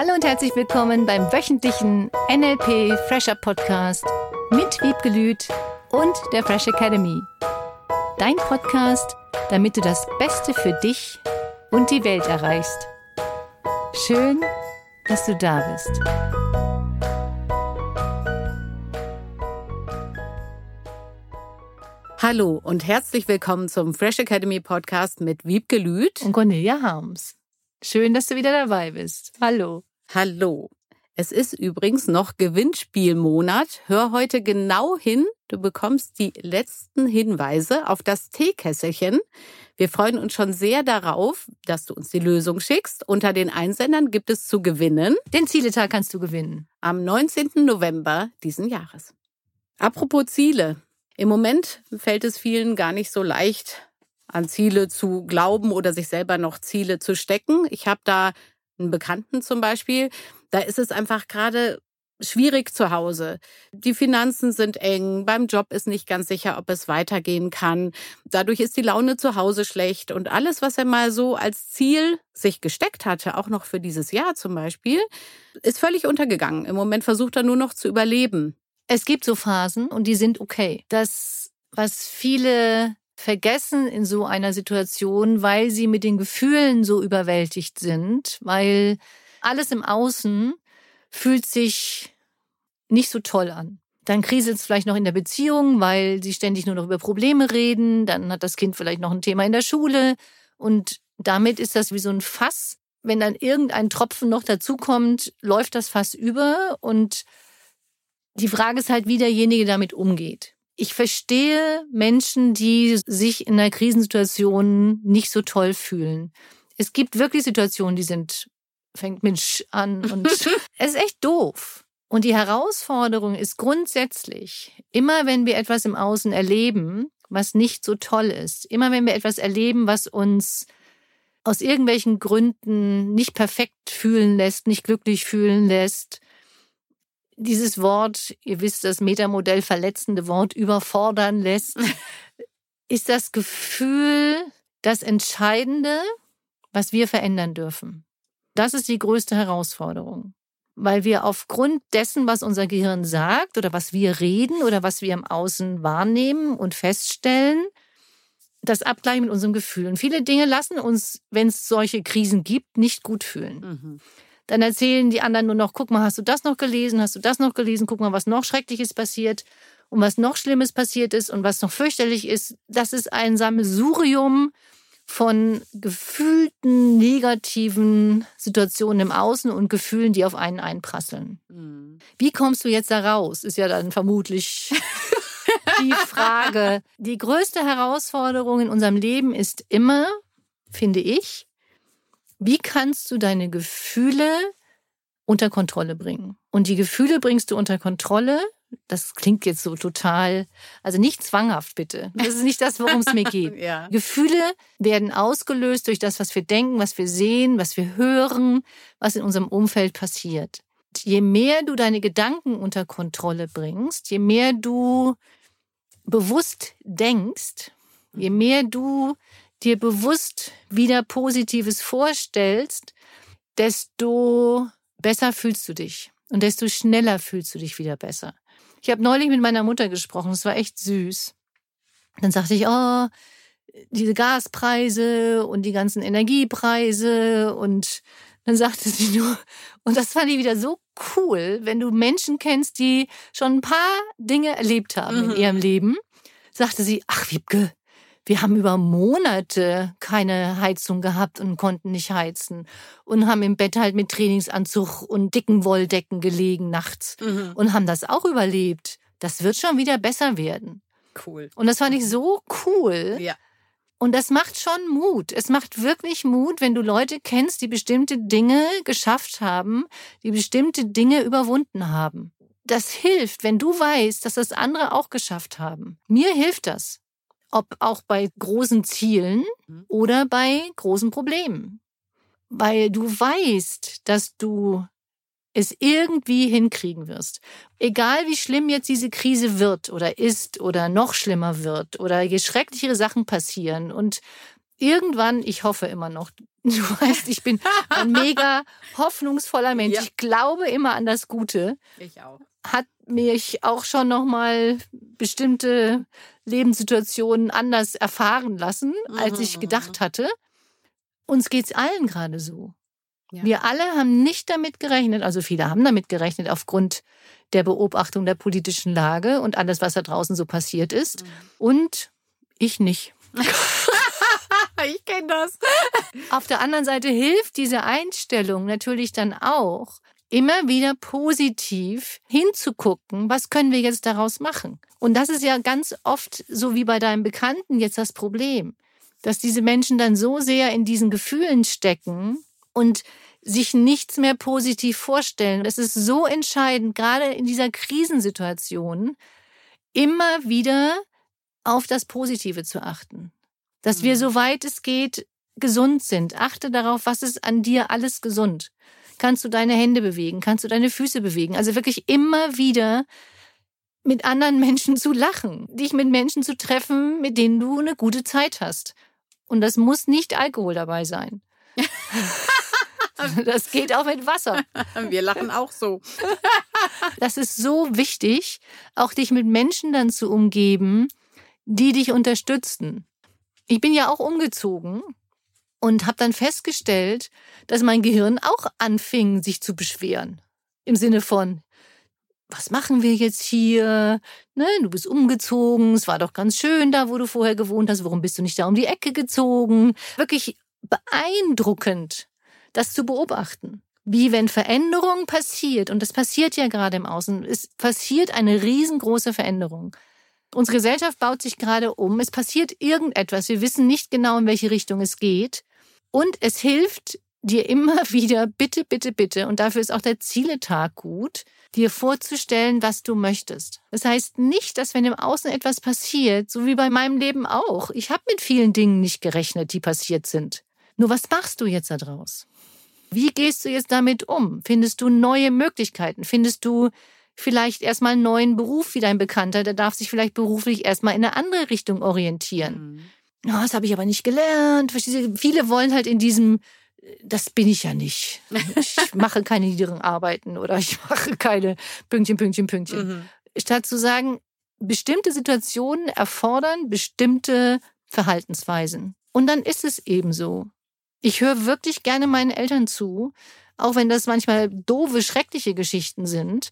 Hallo und herzlich willkommen beim wöchentlichen NLP Fresher Podcast mit Wiebgelüt und der Fresh Academy. Dein Podcast, damit du das Beste für dich und die Welt erreichst. Schön, dass du da bist. Hallo und herzlich willkommen zum Fresh Academy Podcast mit Wiebke Lüth und Cornelia Harms. Schön, dass du wieder dabei bist. Hallo. Hallo. Es ist übrigens noch Gewinnspielmonat. Hör heute genau hin. Du bekommst die letzten Hinweise auf das Teekesselchen. Wir freuen uns schon sehr darauf, dass du uns die Lösung schickst. Unter den Einsendern gibt es zu gewinnen. Den Zieletag kannst du gewinnen. Am 19. November diesen Jahres. Apropos Ziele. Im Moment fällt es vielen gar nicht so leicht, an Ziele zu glauben oder sich selber noch Ziele zu stecken. Ich habe da einen Bekannten zum Beispiel, da ist es einfach gerade schwierig zu Hause. Die Finanzen sind eng, beim Job ist nicht ganz sicher, ob es weitergehen kann. Dadurch ist die Laune zu Hause schlecht und alles, was er mal so als Ziel sich gesteckt hatte, auch noch für dieses Jahr zum Beispiel, ist völlig untergegangen. Im Moment versucht er nur noch zu überleben. Es gibt so Phasen und die sind okay. Das, was viele vergessen in so einer Situation, weil sie mit den Gefühlen so überwältigt sind, weil alles im Außen fühlt sich nicht so toll an. Dann kriselt es vielleicht noch in der Beziehung, weil sie ständig nur noch über Probleme reden. Dann hat das Kind vielleicht noch ein Thema in der Schule. Und damit ist das wie so ein Fass. Wenn dann irgendein Tropfen noch dazukommt, läuft das Fass über. Und die Frage ist halt, wie derjenige damit umgeht. Ich verstehe Menschen, die sich in einer Krisensituation nicht so toll fühlen. Es gibt wirklich Situationen, die sind, fängt mit Sch an und es ist echt doof. Und die Herausforderung ist grundsätzlich, immer wenn wir etwas im Außen erleben, was nicht so toll ist, immer wenn wir etwas erleben, was uns aus irgendwelchen Gründen nicht perfekt fühlen lässt, nicht glücklich fühlen lässt, dieses Wort, ihr wisst, das Metamodell verletzende Wort überfordern lässt, ist das Gefühl das Entscheidende, was wir verändern dürfen. Das ist die größte Herausforderung, weil wir aufgrund dessen, was unser Gehirn sagt oder was wir reden oder was wir im Außen wahrnehmen und feststellen, das abgleichen mit unserem Gefühl. Und viele Dinge lassen uns, wenn es solche Krisen gibt, nicht gut fühlen. Mhm. Dann erzählen die anderen nur noch, guck mal, hast du das noch gelesen? Hast du das noch gelesen? Guck mal, was noch Schreckliches passiert und was noch Schlimmes passiert ist und was noch fürchterlich ist. Das ist ein Sammelsurium von gefühlten negativen Situationen im Außen und Gefühlen, die auf einen einprasseln. Mhm. Wie kommst du jetzt da raus? Ist ja dann vermutlich die Frage. Die größte Herausforderung in unserem Leben ist immer, finde ich, wie kannst du deine Gefühle unter Kontrolle bringen? Und die Gefühle bringst du unter Kontrolle. Das klingt jetzt so total, also nicht zwanghaft bitte. Das ist nicht das, worum es mir geht. ja. Gefühle werden ausgelöst durch das, was wir denken, was wir sehen, was wir hören, was in unserem Umfeld passiert. Je mehr du deine Gedanken unter Kontrolle bringst, je mehr du bewusst denkst, je mhm. mehr du dir bewusst wieder Positives vorstellst, desto besser fühlst du dich und desto schneller fühlst du dich wieder besser. Ich habe neulich mit meiner Mutter gesprochen, es war echt süß. Dann sagte ich, oh, diese Gaspreise und die ganzen Energiepreise und dann sagte sie nur, und das fand ich wieder so cool, wenn du Menschen kennst, die schon ein paar Dinge erlebt haben mhm. in ihrem Leben, sagte sie, ach Wiebke, wir haben über Monate keine Heizung gehabt und konnten nicht heizen und haben im Bett halt mit Trainingsanzug und dicken Wolldecken gelegen nachts mhm. und haben das auch überlebt. Das wird schon wieder besser werden. Cool. Und das fand ich so cool. Ja. Und das macht schon Mut. Es macht wirklich Mut, wenn du Leute kennst, die bestimmte Dinge geschafft haben, die bestimmte Dinge überwunden haben. Das hilft, wenn du weißt, dass das andere auch geschafft haben. Mir hilft das ob auch bei großen Zielen mhm. oder bei großen Problemen. Weil du weißt, dass du es irgendwie hinkriegen wirst. Egal wie schlimm jetzt diese Krise wird oder ist oder noch schlimmer wird oder je schrecklichere Sachen passieren und irgendwann, ich hoffe immer noch, du weißt, ich bin ein mega hoffnungsvoller Mensch. Ja. Ich glaube immer an das Gute. Ich auch. Hat mich auch schon noch mal bestimmte Lebenssituationen anders erfahren lassen, als ich mhm. gedacht hatte. Uns geht's allen gerade so. Ja. Wir alle haben nicht damit gerechnet, also viele haben damit gerechnet aufgrund der Beobachtung der politischen Lage und alles, was da draußen so passiert ist. Mhm. Und ich nicht. ich kenne das. Auf der anderen Seite hilft diese Einstellung natürlich dann auch, immer wieder positiv hinzugucken, was können wir jetzt daraus machen. Und das ist ja ganz oft so wie bei deinem Bekannten jetzt das Problem, dass diese Menschen dann so sehr in diesen Gefühlen stecken und sich nichts mehr positiv vorstellen. Es ist so entscheidend, gerade in dieser Krisensituation, immer wieder auf das Positive zu achten. Dass wir, mhm. soweit es geht, gesund sind. Achte darauf, was ist an dir alles gesund. Kannst du deine Hände bewegen? Kannst du deine Füße bewegen? Also wirklich immer wieder mit anderen Menschen zu lachen, dich mit Menschen zu treffen, mit denen du eine gute Zeit hast. Und das muss nicht Alkohol dabei sein. Das geht auch mit Wasser. Wir lachen auch so. Das ist so wichtig, auch dich mit Menschen dann zu umgeben, die dich unterstützen. Ich bin ja auch umgezogen und habe dann festgestellt, dass mein Gehirn auch anfing, sich zu beschweren. Im Sinne von, was machen wir jetzt hier? Ne, du bist umgezogen, es war doch ganz schön da, wo du vorher gewohnt hast. Warum bist du nicht da um die Ecke gezogen? Wirklich beeindruckend, das zu beobachten. Wie wenn Veränderung passiert, und das passiert ja gerade im Außen, es passiert eine riesengroße Veränderung. Unsere Gesellschaft baut sich gerade um, es passiert irgendetwas, wir wissen nicht genau, in welche Richtung es geht. Und es hilft dir immer wieder, bitte, bitte, bitte, und dafür ist auch der Zieletag gut, dir vorzustellen, was du möchtest. Das heißt nicht, dass wenn im Außen etwas passiert, so wie bei meinem Leben auch, ich habe mit vielen Dingen nicht gerechnet, die passiert sind. Nur was machst du jetzt daraus? Wie gehst du jetzt damit um? Findest du neue Möglichkeiten? Findest du vielleicht erstmal einen neuen Beruf wie dein Bekannter? Der darf sich vielleicht beruflich erstmal in eine andere Richtung orientieren. Mhm. Oh, das habe ich aber nicht gelernt. Viele wollen halt in diesem, das bin ich ja nicht. Ich mache keine niederen Arbeiten oder ich mache keine Pünktchen, Pünktchen, Pünktchen. Mhm. Statt zu sagen, bestimmte Situationen erfordern bestimmte Verhaltensweisen. Und dann ist es eben so. Ich höre wirklich gerne meinen Eltern zu, auch wenn das manchmal doofe, schreckliche Geschichten sind,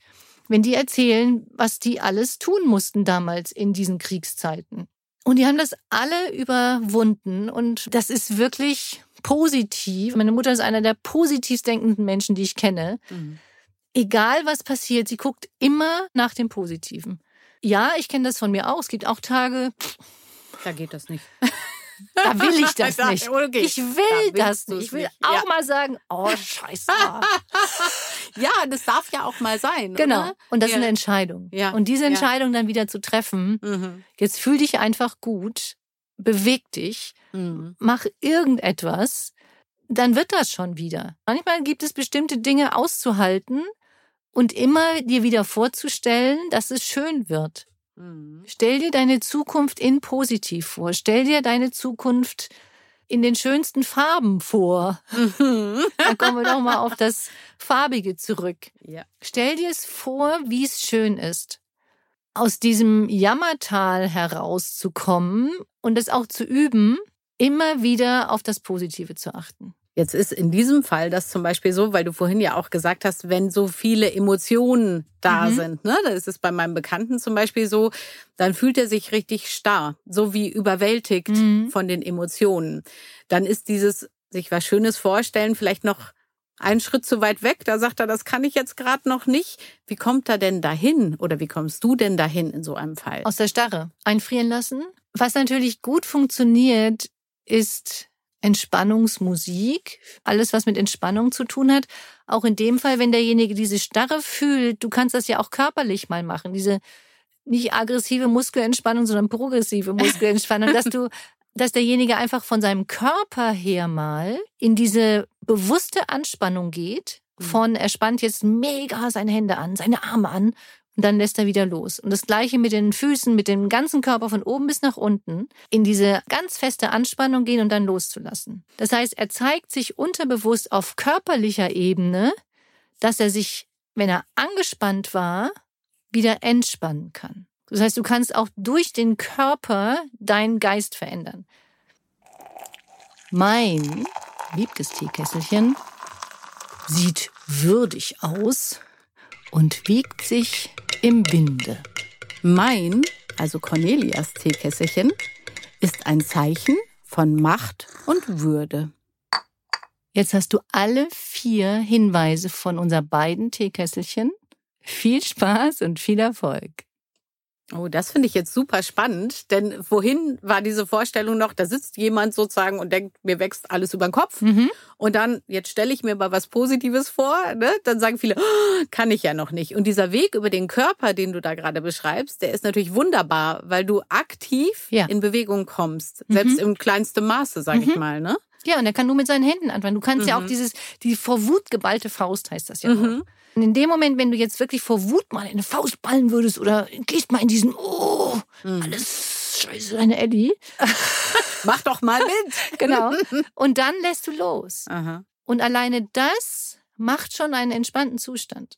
wenn die erzählen, was die alles tun mussten damals in diesen Kriegszeiten. Und die haben das alle überwunden und das ist wirklich positiv. Meine Mutter ist einer der positivst denkenden Menschen, die ich kenne. Mhm. Egal was passiert, sie guckt immer nach dem Positiven. Ja, ich kenne das von mir auch. Es gibt auch Tage. Da geht das nicht. Da will ich das nicht. Okay. Ich will da das nicht. Ich will auch ja. mal sagen, oh scheiße. ja, das darf ja auch mal sein. Genau. Oder? Und das ja. ist eine Entscheidung. Ja. Und diese Entscheidung dann wieder zu treffen, mhm. jetzt fühl dich einfach gut, beweg dich, mhm. mach irgendetwas, dann wird das schon wieder. Manchmal gibt es bestimmte Dinge auszuhalten und immer dir wieder vorzustellen, dass es schön wird. Mhm. Stell dir deine Zukunft in positiv vor. Stell dir deine Zukunft in den schönsten Farben vor. Mhm. Dann kommen wir doch mal auf das Farbige zurück. Ja. Stell dir es vor, wie es schön ist, aus diesem Jammertal herauszukommen und es auch zu üben, immer wieder auf das Positive zu achten. Jetzt ist in diesem Fall das zum Beispiel so, weil du vorhin ja auch gesagt hast, wenn so viele Emotionen da mhm. sind, ne, da ist es bei meinem Bekannten zum Beispiel so, dann fühlt er sich richtig starr, so wie überwältigt mhm. von den Emotionen. Dann ist dieses sich was Schönes vorstellen vielleicht noch einen Schritt zu weit weg. Da sagt er, das kann ich jetzt gerade noch nicht. Wie kommt er denn dahin oder wie kommst du denn dahin in so einem Fall? Aus der Starre einfrieren lassen. Was natürlich gut funktioniert, ist Entspannungsmusik, alles was mit Entspannung zu tun hat. Auch in dem Fall, wenn derjenige diese Starre fühlt, du kannst das ja auch körperlich mal machen, diese nicht aggressive Muskelentspannung, sondern progressive Muskelentspannung, dass du dass derjenige einfach von seinem Körper her mal in diese bewusste Anspannung geht, mhm. von er spannt jetzt mega seine Hände an, seine Arme an und dann lässt er wieder los. Und das gleiche mit den Füßen, mit dem ganzen Körper von oben bis nach unten in diese ganz feste Anspannung gehen und dann loszulassen. Das heißt, er zeigt sich unterbewusst auf körperlicher Ebene, dass er sich, wenn er angespannt war, wieder entspannen kann. Das heißt, du kannst auch durch den Körper deinen Geist verändern. Mein liebtes Teekesselchen sieht würdig aus und wiegt sich im Winde. Mein, also Cornelias Teekesselchen, ist ein Zeichen von Macht und Würde. Jetzt hast du alle vier Hinweise von unser beiden Teekesselchen. Viel Spaß und viel Erfolg. Oh, das finde ich jetzt super spannend, denn wohin war diese Vorstellung noch, da sitzt jemand sozusagen und denkt, mir wächst alles über den Kopf. Mhm. Und dann, jetzt stelle ich mir mal was Positives vor, ne? dann sagen viele, oh, kann ich ja noch nicht. Und dieser Weg über den Körper, den du da gerade beschreibst, der ist natürlich wunderbar, weil du aktiv ja. in Bewegung kommst, selbst mhm. im kleinsten Maße, sage mhm. ich mal. Ne? Ja, und er kann nur mit seinen Händen anfangen. Du kannst ja auch mhm. dieses, die vor Wut geballte Faust heißt das ja auch. Und in dem Moment, wenn du jetzt wirklich vor Wut mal eine Faust ballen würdest oder gehst mal in diesen, oh, mhm. alles scheiße, deine Ellie. Mach doch mal mit. genau. Und dann lässt du los. Aha. Und alleine das macht schon einen entspannten Zustand.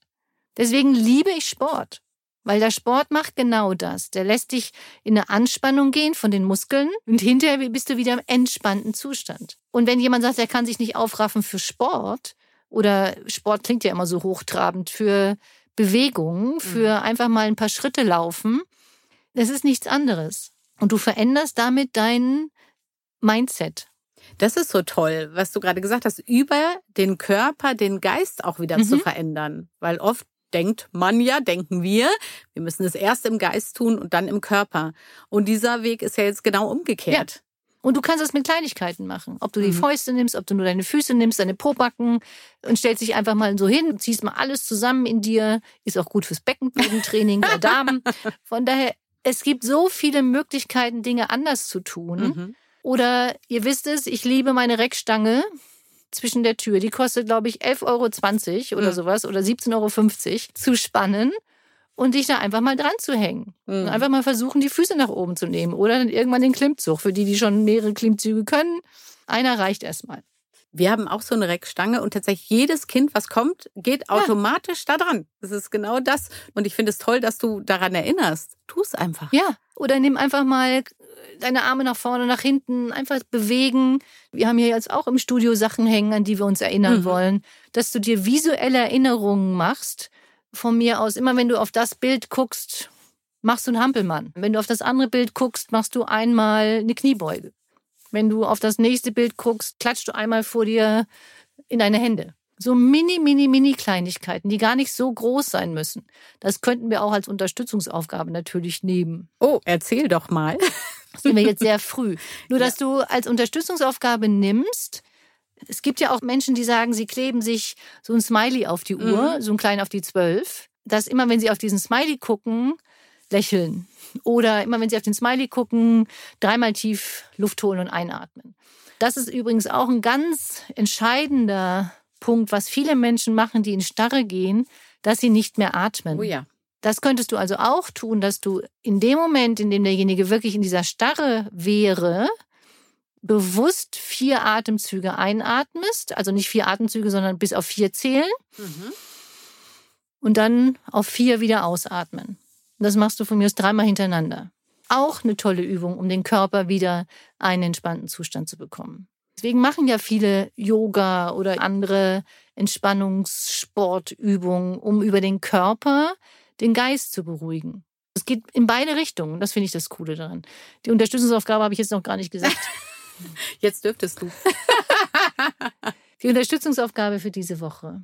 Deswegen liebe ich Sport. Weil der Sport macht genau das. Der lässt dich in eine Anspannung gehen von den Muskeln und hinterher bist du wieder im entspannten Zustand. Und wenn jemand sagt, er kann sich nicht aufraffen für Sport, oder Sport klingt ja immer so hochtrabend für Bewegung, für mhm. einfach mal ein paar Schritte laufen. Das ist nichts anderes. Und du veränderst damit dein Mindset. Das ist so toll, was du gerade gesagt hast, über den Körper, den Geist auch wieder mhm. zu verändern. Weil oft denkt man ja, denken wir, wir müssen es erst im Geist tun und dann im Körper. Und dieser Weg ist ja jetzt genau umgekehrt. Ja. Und du kannst es mit Kleinigkeiten machen. Ob du die mhm. Fäuste nimmst, ob du nur deine Füße nimmst, deine Pobacken und stellst dich einfach mal so hin, ziehst mal alles zusammen in dir. Ist auch gut fürs Beckenbodentraining der Damen. Von daher, es gibt so viele Möglichkeiten, Dinge anders zu tun. Mhm. Oder ihr wisst es, ich liebe meine Reckstange zwischen der Tür. Die kostet, glaube ich, 11,20 Euro oder mhm. sowas oder 17,50 Euro zu spannen und dich da einfach mal dran zu hängen. Mhm. Einfach mal versuchen, die Füße nach oben zu nehmen. Oder dann irgendwann den Klimmzug. Für die, die schon mehrere Klimmzüge können, einer reicht erstmal. Wir haben auch so eine Reckstange und tatsächlich jedes Kind, was kommt, geht automatisch ja. da dran. Das ist genau das. Und ich finde es toll, dass du daran erinnerst. Tu es einfach. Ja. Oder nimm einfach mal deine Arme nach vorne, nach hinten, einfach bewegen. Wir haben hier jetzt auch im Studio Sachen hängen, an die wir uns erinnern mhm. wollen, dass du dir visuelle Erinnerungen machst von mir aus, immer wenn du auf das Bild guckst, machst du einen Hampelmann. Wenn du auf das andere Bild guckst, machst du einmal eine Kniebeuge. Wenn du auf das nächste Bild guckst, klatscht du einmal vor dir in deine Hände. So mini, mini, mini Kleinigkeiten, die gar nicht so groß sein müssen. Das könnten wir auch als Unterstützungsaufgabe natürlich nehmen. Oh, erzähl doch mal. Das sind wir jetzt sehr früh. Nur, dass ja. du als Unterstützungsaufgabe nimmst, es gibt ja auch Menschen, die sagen, sie kleben sich so ein Smiley auf die Uhr, mhm. so ein klein auf die zwölf, dass immer, wenn sie auf diesen Smiley gucken, lächeln. Oder immer, wenn sie auf den Smiley gucken, dreimal tief Luft holen und einatmen. Das ist übrigens auch ein ganz entscheidender Punkt, was viele Menschen machen, die in Starre gehen, dass sie nicht mehr atmen. Oh ja. Das könntest du also auch tun, dass du in dem Moment, in dem derjenige wirklich in dieser Starre wäre, bewusst vier Atemzüge einatmest, also nicht vier Atemzüge, sondern bis auf vier zählen. Mhm. Und dann auf vier wieder ausatmen. Das machst du von mir aus dreimal hintereinander. Auch eine tolle Übung, um den Körper wieder einen entspannten Zustand zu bekommen. Deswegen machen ja viele Yoga oder andere Entspannungssportübungen, um über den Körper den Geist zu beruhigen. Es geht in beide Richtungen. Das finde ich das Coole daran. Die Unterstützungsaufgabe habe ich jetzt noch gar nicht gesagt. Jetzt dürftest du. Die Unterstützungsaufgabe für diese Woche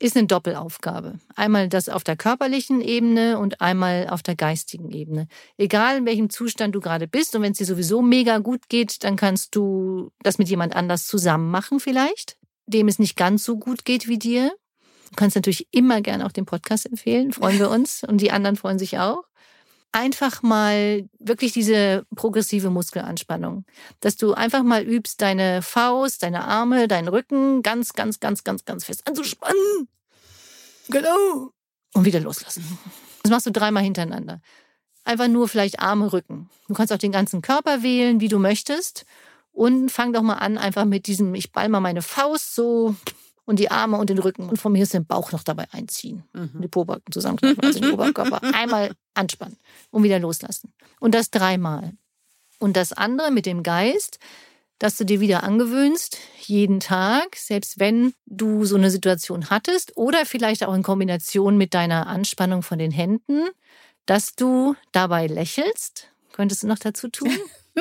ist eine Doppelaufgabe. Einmal das auf der körperlichen Ebene und einmal auf der geistigen Ebene. Egal in welchem Zustand du gerade bist und wenn es dir sowieso mega gut geht, dann kannst du das mit jemand anders zusammen machen vielleicht, dem es nicht ganz so gut geht wie dir. Du kannst natürlich immer gerne auch den Podcast empfehlen, freuen wir uns und die anderen freuen sich auch einfach mal wirklich diese progressive Muskelanspannung. Dass du einfach mal übst, deine Faust, deine Arme, deinen Rücken ganz, ganz, ganz, ganz, ganz fest anzuspannen. Genau. Und wieder loslassen. Das machst du dreimal hintereinander. Einfach nur vielleicht Arme, Rücken. Du kannst auch den ganzen Körper wählen, wie du möchtest. Und fang doch mal an, einfach mit diesem, ich ball mal meine Faust so und die Arme und den Rücken und von mir ist den Bauch noch dabei einziehen. Mhm. Die Pobacken zusammenkneifen, also den Oberkörper. Einmal anspannen und wieder loslassen. Und das dreimal. Und das andere mit dem Geist, dass du dir wieder angewöhnst, jeden Tag, selbst wenn du so eine Situation hattest oder vielleicht auch in Kombination mit deiner Anspannung von den Händen, dass du dabei lächelst. Könntest du noch dazu tun?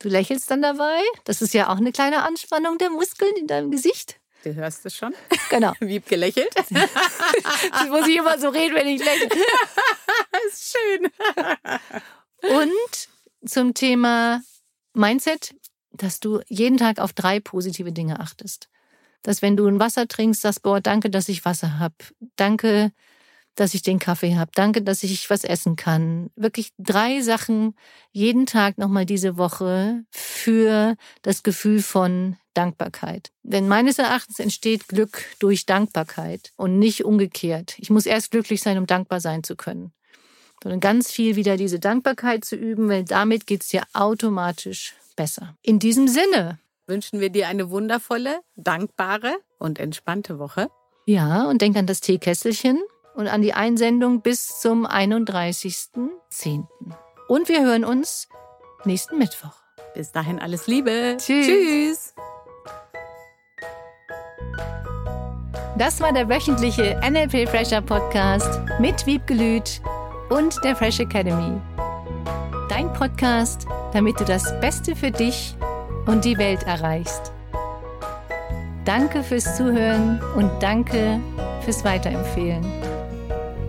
Du lächelst dann dabei. Das ist ja auch eine kleine Anspannung der Muskeln in deinem Gesicht. Du hörst es schon. Genau. Wie gelächelt. das muss ich immer so reden, wenn ich lächle. das ist schön. Und zum Thema Mindset, dass du jeden Tag auf drei positive Dinge achtest. Dass wenn du ein Wasser trinkst, sagst, boah, danke, dass ich Wasser habe. Danke, dass ich den Kaffee habe. Danke, dass ich was essen kann. Wirklich drei Sachen jeden Tag nochmal diese Woche für das Gefühl von Dankbarkeit. Denn meines Erachtens entsteht Glück durch Dankbarkeit und nicht umgekehrt. Ich muss erst glücklich sein, um dankbar sein zu können. Sondern ganz viel wieder diese Dankbarkeit zu üben, weil damit geht's dir automatisch besser. In diesem Sinne wünschen wir dir eine wundervolle, dankbare und entspannte Woche. Ja, und denk an das Teekesselchen und an die Einsendung bis zum 31.10. Und wir hören uns nächsten Mittwoch. Bis dahin alles Liebe. Tschüss. Tschüss. Das war der wöchentliche NLP Fresher Podcast mit Wiebgelüt und der Fresh Academy. Dein Podcast, damit du das Beste für dich und die Welt erreichst. Danke fürs Zuhören und danke fürs Weiterempfehlen.